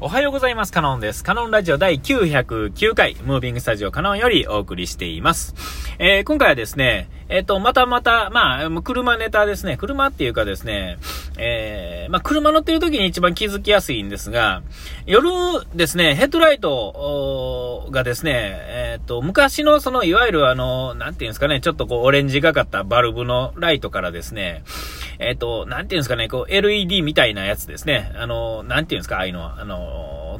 おはようございます。カノンです。カノンラジオ第909回、ムービングスタジオカノンよりお送りしています。えー、今回はですね、えっ、ー、と、またまた、まあ、車ネタですね。車っていうかですね、えー、まあ、車乗ってる時に一番気づきやすいんですが、夜ですね、ヘッドライトがですね、えっ、と、昔のその、いわゆるあの、なんていうんですかね、ちょっとこう、オレンジがかったバルブのライトからですね、えっ、と、なんていうんですかね、こう、LED みたいなやつですね。あの、なんていうんですか、ああいうのは。あの、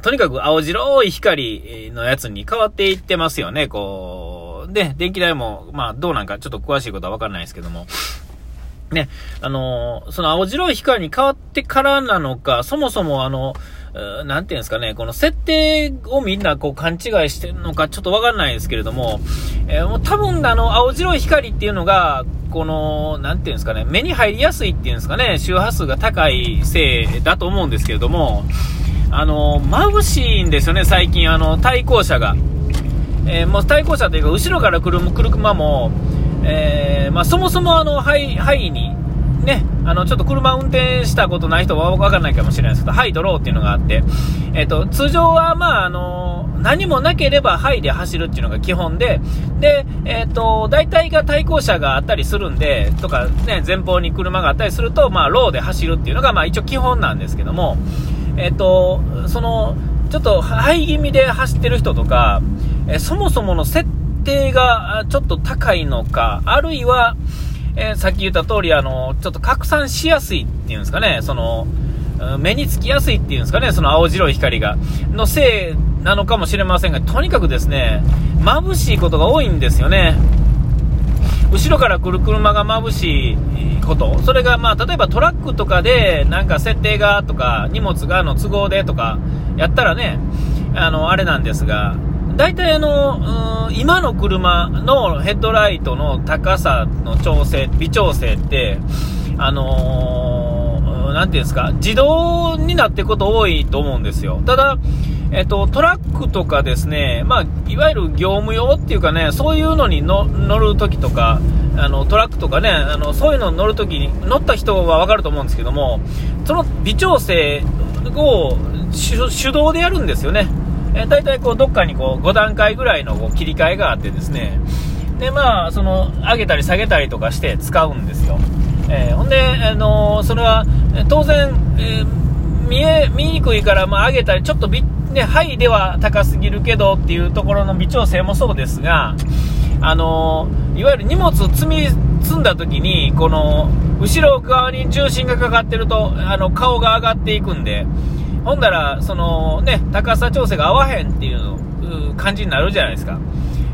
とにかく青白い光のやつに変わっていってますよね、こう。で、電気代も、まあ、どうなんかちょっと詳しいことはわかんないですけども。ね、あのその青白い光に変わってからなのか、そもそもあの、なんていうんですかね、この設定をみんなこう勘違いしてるのかちょっとわかんないですけれども、えー、もう多分あの、青白い光っていうのが、この、なんていうんですかね、目に入りやすいっていうんですかね、周波数が高いせいだと思うんですけれども、あの、眩しいんですよね、最近、あの、対向車が。えー、もう対向車というか、後ろから来る車も、えー、まあ、そもそもあの、範囲に、ね、あの、ちょっと車運転したことない人はわかんないかもしれないですけど、ハイドローっていうのがあって、えっ、ー、と、通常は、まあ、あの、何もなければハイで走るっていうのが基本で、で、えっ、ー、と、大体が対向車があったりするんで、とかね、前方に車があったりすると、まあ、ローで走るっていうのが、まあ、一応基本なんですけども、えっ、と、その、ちょっとハイ気味で走ってる人とか、えそもそもの設定がちょっと高いのか、あるいは、え、さっき言った通り、あの、ちょっと拡散しやすいっていうんですかね、その、目につきやすいっていうんですかね、その青白い光が、のせいなのかもしれませんが、とにかくですね、眩しいことが多いんですよね。後ろから来る車が眩しいこと、それがまあ例えばトラックとかでなんか設定がとか荷物がの都合でとかやったらね、あのあれなんですが、大体あの、今の車のヘッドライトの高さの調整、微調整って、あのー、なていうんですか、自動になっていくこと多いと思うんですよ。ただ、えっと、トラックとかですね、まあ、いわゆる業務用っていうかね、そういうのに乗るときとか、あの、トラックとかね、あの、そういうのに乗るときに、乗った人はわかると思うんですけども、その微調整を手動でやるんですよね。え、大体こうどっかにこう5段階ぐらいのこう切り替えがあってですねでまあその上げたり下げたりとかして使うんですよ、えー、ほんで、あのー、それは当然、え見え見にくいからまあ上げたりちょっとビね、ハイでは高すぎるけどっていうところの微調整もそうですが、あのいわゆる荷物を積み積んだ時にこの後ろ側に重心がかかってるとあの顔が上がっていくんでほんだら、そのね、高さ調整が合わへんっていう感じになるじゃないですか。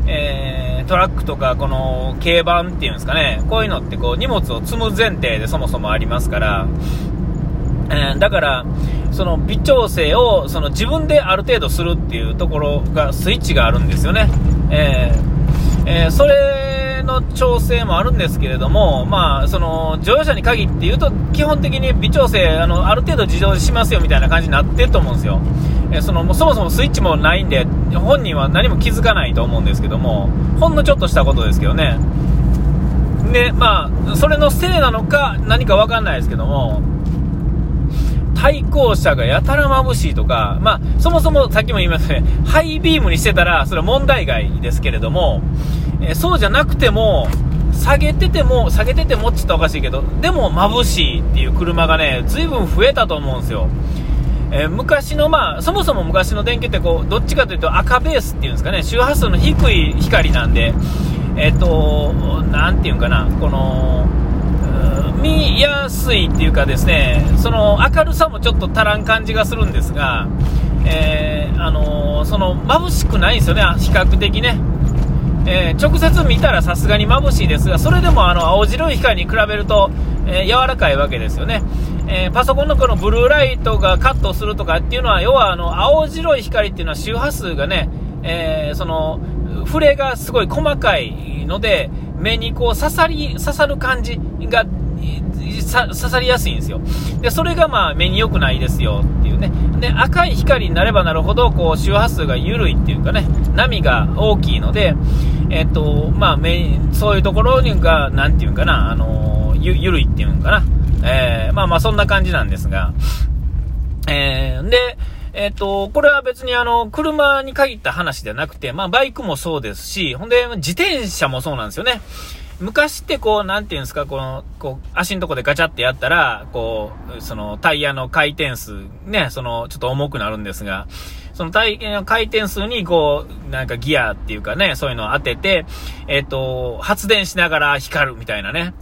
えー、トラックとか、この軽バンっていうんですかね、こういうのってこう荷物を積む前提でそもそもありますから、えー、だから、その微調整をその自分である程度するっていうところが、スイッチがあるんですよね。えー、えー、それの調整もあるんですけれども、まあ、その乗用車に限って言うと、基本的に微調整あの、ある程度自動でしますよみたいな感じになってると思うんですよ。えそのもうそもそもスイッチもないんで、本人は何も気づかないと思うんですけども、ほんのちょっとしたことですけどね。で、まあ、それのせいなのか、何か分かんないですけども、対向車がやたら眩しいとか、まあ、そもそもさっきも言いましたね、ハイビームにしてたら、それは問題外ですけれども、えそうじゃなくても、下げてても、下げててもって言ったらおかしいけど、でも眩しいっていう車がね、随分増えたと思うんですよ。えー、昔の、まあ、そもそも昔の電球ってこう、どっちかというと赤ベースっていうんですかね、周波数の低い光なんで、えっ、ー、と、なんていうんかな、この、見やすいっていうかですね、その明るさもちょっと足らん感じがするんですが、えー、あのその眩しくないんですよね、比較的ね。えー、直接見たらさすがに眩しいですが、それでもあの青白い光に比べると、えー、柔らかいわけですよね。えー、パソコンのこのブルーライトがカットするとかっていうのは、要はあの青白い光っていうのは周波数がね、えその触れがすごい細かいので、目にこう刺さり、刺さる感じが刺さりやすいんですよ。で、それがまあ目に良くないですよいうね。で、赤い光になればなるほど、こう周波数が緩いっていうかね、波が大きいので、えっと、まあ、そういうところが、なんていうんかな、あのゆ、緩いっていうのかな。えー、まあまあそんな感じなんですが、えー、で、えっ、と、これは別にあの、車に限った話ではなくて、まあバイクもそうですし、ほんで自転車もそうなんですよね。昔ってこう、なんていうんですか、この、こう、足のとこでガチャってやったら、こう、そのタイヤの回転数、ね、その、ちょっと重くなるんですが、そのタイヤの回転数にこう、なんかギアっていうかね、そういうのを当てて、えっ、と、発電しながら光るみたいなね。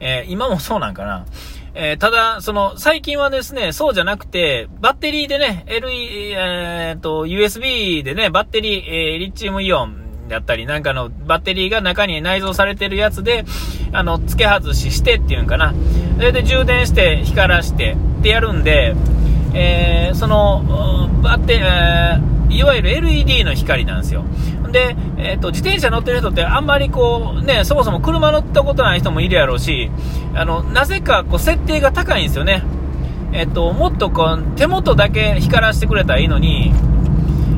えー、今もそうなんかな。えー、ただ、その、最近はですね、そうじゃなくて、バッテリーでね、LE、えー、と、USB でね、バッテリー、えー、リチウムイオンだったり、なんかのバッテリーが中に内蔵されてるやつで、あの、付け外ししてっていうんかな。それで充電して光らしてってやるんで、えー、その、バッテ、えー、いわゆる LED の光なんですよ。で、えっ、ー、と、自転車乗ってる人ってあんまりこう、ね、そもそも車乗ったことない人もいるやろうし、あの、なぜかこう、設定が高いんですよね。えっ、ー、と、もっとこう、手元だけ光らせてくれたらいいのに、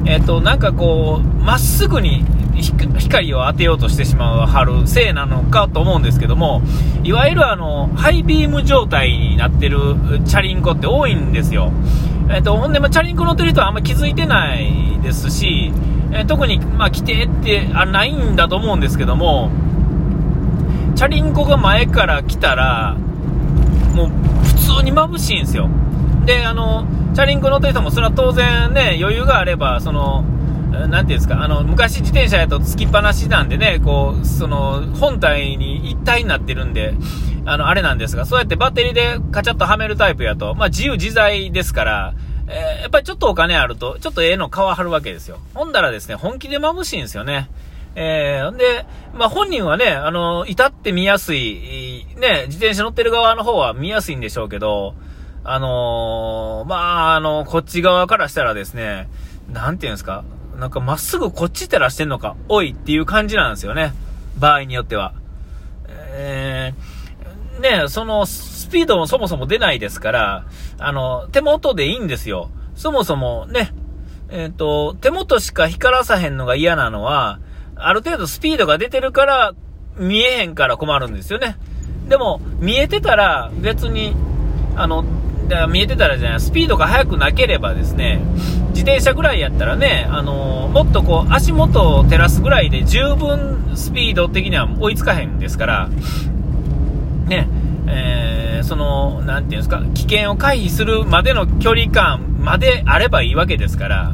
えっ、と、なんかこう、まっすぐに光を当てようとしてしまう春せいなのかと思うんですけども、いわゆるあの、ハイビーム状態になってるチャリンコって多いんですよ。えっ、と、ほんで、まチャリンコ乗ってる人はあんま気づいてないですし、え特に、まあ、規定ってあないんだと思うんですけども、チャリンコが前から来たら、もう普通に眩しいんですよ。で、あの、チャリンコ乗ってる人もそれは当然ね、余裕があれば、その、なんていうんですか、あの、昔自転車やとつきっぱなしなんでね、こう、その、本体に一体になってるんで、あの、あれなんですが、そうやってバッテリーでカチャッとはめるタイプやと、まあ自由自在ですから、えー、やっぱりちょっとお金あると、ちょっとええの皮張るわけですよ。ほんだらですね、本気で眩しいんですよね。えー、んで、まあ、本人はね、あの、至って見やすい、ね、自転車乗ってる側の方は見やすいんでしょうけど、あのー、まあ、あの、こっち側からしたらですね、なんていうんですか、なんかまっすぐこっち照らしてんのか、おいっていう感じなんですよね。場合によっては。えー、ね、その、スピードもそもそも出ないですから、あの、手元でいいんですよ。そもそもね、えっ、ー、と、手元しか光らさへんのが嫌なのは、ある程度スピードが出てるから、見えへんから困るんですよね。でも、見えてたら別に、あの、見えてたらじゃない、スピードが速くなければですね、自転車ぐらいやったらね、あのもっとこう、足元を照らすぐらいで十分スピード的には追いつかへんですから、ね、えー、その、なていうんですか、危険を回避するまでの距離感まであればいいわけですから、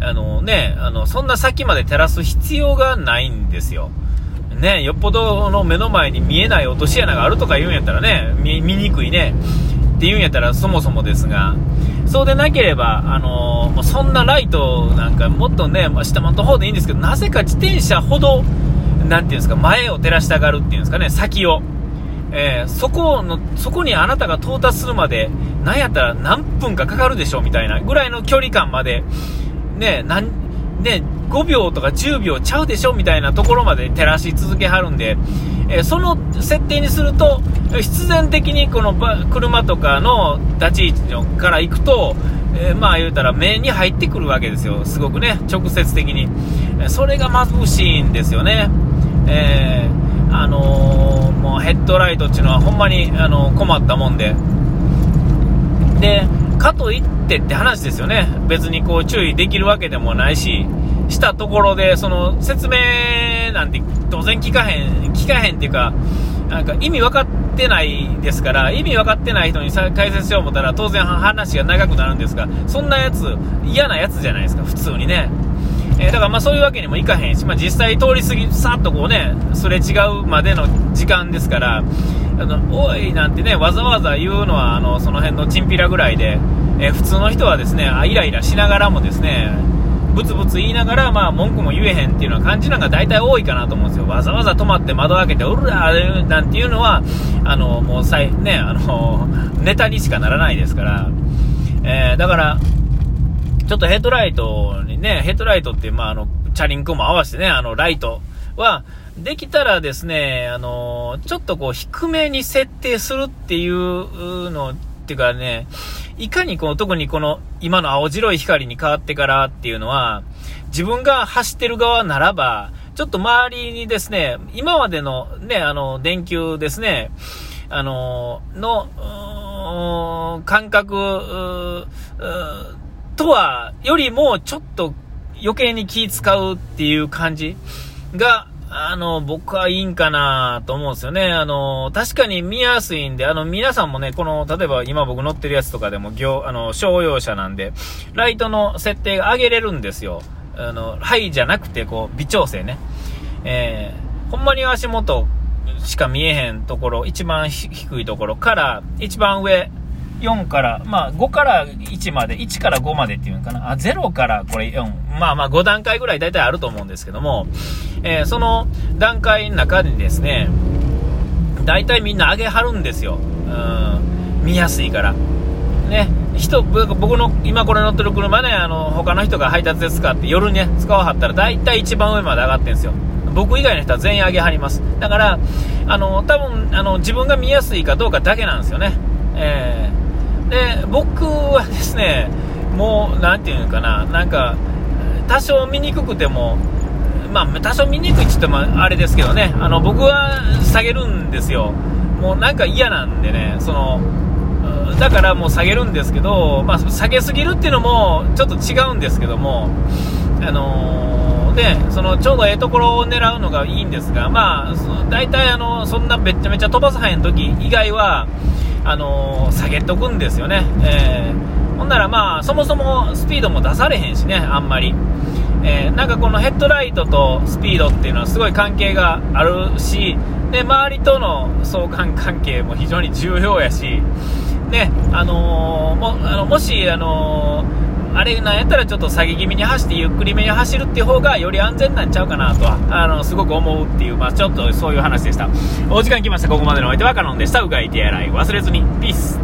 あのね、あの、そんな先まで照らす必要がないんですよ。ね、よっぽどの目の前に見えない落とし穴があるとか言うんやったらね、見にくいね、って言うんやったらそもそもですが、そうでなければ、あのー、そんなライトなんかもっとね、まあ、下の方でいいんですけど、なぜか自転車ほど、なんていうんですか、前を照らしたがるっていうんですかね、先を。えー、そこの、そこにあなたが到達するまで、なんやったら何分かかかるでしょうみたいなぐらいの距離感まで、ね、なん、ね、5秒とか10秒ちゃうでしょみたいなところまで照らし続けはるんで、えー、その設定にすると、必然的にこの車とかの立ち位置から行くと、えー、まあ言うたら目に入ってくるわけですよ。すごくね、直接的に。それが眩しいんですよね。えーあの、もうヘッドライトっていうのはほんまに、あの、困ったもんで。で、かといってって話ですよね。別にこう注意できるわけでもないし、したところで、その説明なんて当然聞かへん、聞かへんっていうか、なんか意味分かってないですから、意味分かってない人に解説しよう思ったら当然話が長くなるんですが、そんなやつ、嫌なやつじゃないですか、普通にね。えー、だからまあそういうわけにもいかへんし、まあ、実際通り過ぎ、さっとこうね、すれ違うまでの時間ですから、あの、おいなんてね、わざわざ言うのは、あの、その辺のチンピラぐらいで、え、普通の人はですね、あイライラしながらもですね、ブツブツ言いながら、まあ、文句も言えへんっていうのは感じなんか大体多いかなと思うんですよ。わざわざ止まって窓開けて、うるらなんていうのは、あの、もうさい、ね、あの、ネタにしかならないですから、えー、だから、ちょっとヘッドライトにね、ヘッドライトって、まあ、あの、チャリンコも合わせてね、あの、ライトは、できたらですね、あの、ちょっとこう、低めに設定するっていうの、っていうかね、いかにこの、特にこの、今の青白い光に変わってからっていうのは、自分が走ってる側ならば、ちょっと周りにですね、今までのね、あの、電球ですね、あの、の、感覚、とは、よりもちょっと余計に気使うっていう感じが、あの、僕はいいんかなと思うんですよね。あの、確かに見やすいんで、あの、皆さんもね、この、例えば今僕乗ってるやつとかでも、業、あの、商用車なんで、ライトの設定が上げれるんですよ。あの、はいじゃなくて、こう、微調整ね。えー、ほんまに足元しか見えへんところ、一番低いところから、一番上、4から、まあ5から1まで、1から5までっていうのかな。あ、0からこれ4。まあまあ5段階ぐらい大体あると思うんですけども、えー、その段階の中にですね、大体みんな上げはるんですよ。うん、見やすいから。ね、人、僕の今これ乗ってる車ね、あの、他の人が配達で使って夜ね、使わはったら大体一番上まで上がってんですよ。僕以外の人は全員上げはります。だから、あの、多分、あの、自分が見やすいかどうかだけなんですよね。えーで、僕はですね、もう、なんていうのかな、なんか、多少見にくくても、まあ、多少見にくいって言ってもあれですけどね、あの、僕は下げるんですよ。もうなんか嫌なんでね、その、だからもう下げるんですけど、まあ、下げすぎるっていうのもちょっと違うんですけども、あのー、で、そのちょうどええところを狙うのがいいんですが、まあ、大体あの、そんなめちゃめちゃ飛ばさへん時以外は、あのー、下げとくんですよね。えー、ほんならまあ、そもそもスピードも出されへんしね、あんまり。えー、なんかこのヘッドライトとスピードっていうのはすごい関係があるし、で、周りとの相関関係も非常に重要やし、ね、あのー、も、あのもし、あのあれなんやったらちょっと下げ気味に走ってゆっくりめに走るっていう方がより安全なんちゃうかなとは、あの、すごく思うっていう、まあちょっとそういう話でした。お時間来ました。ここまでのお相手はカノンでした。うがい手洗い忘れずに。ピース。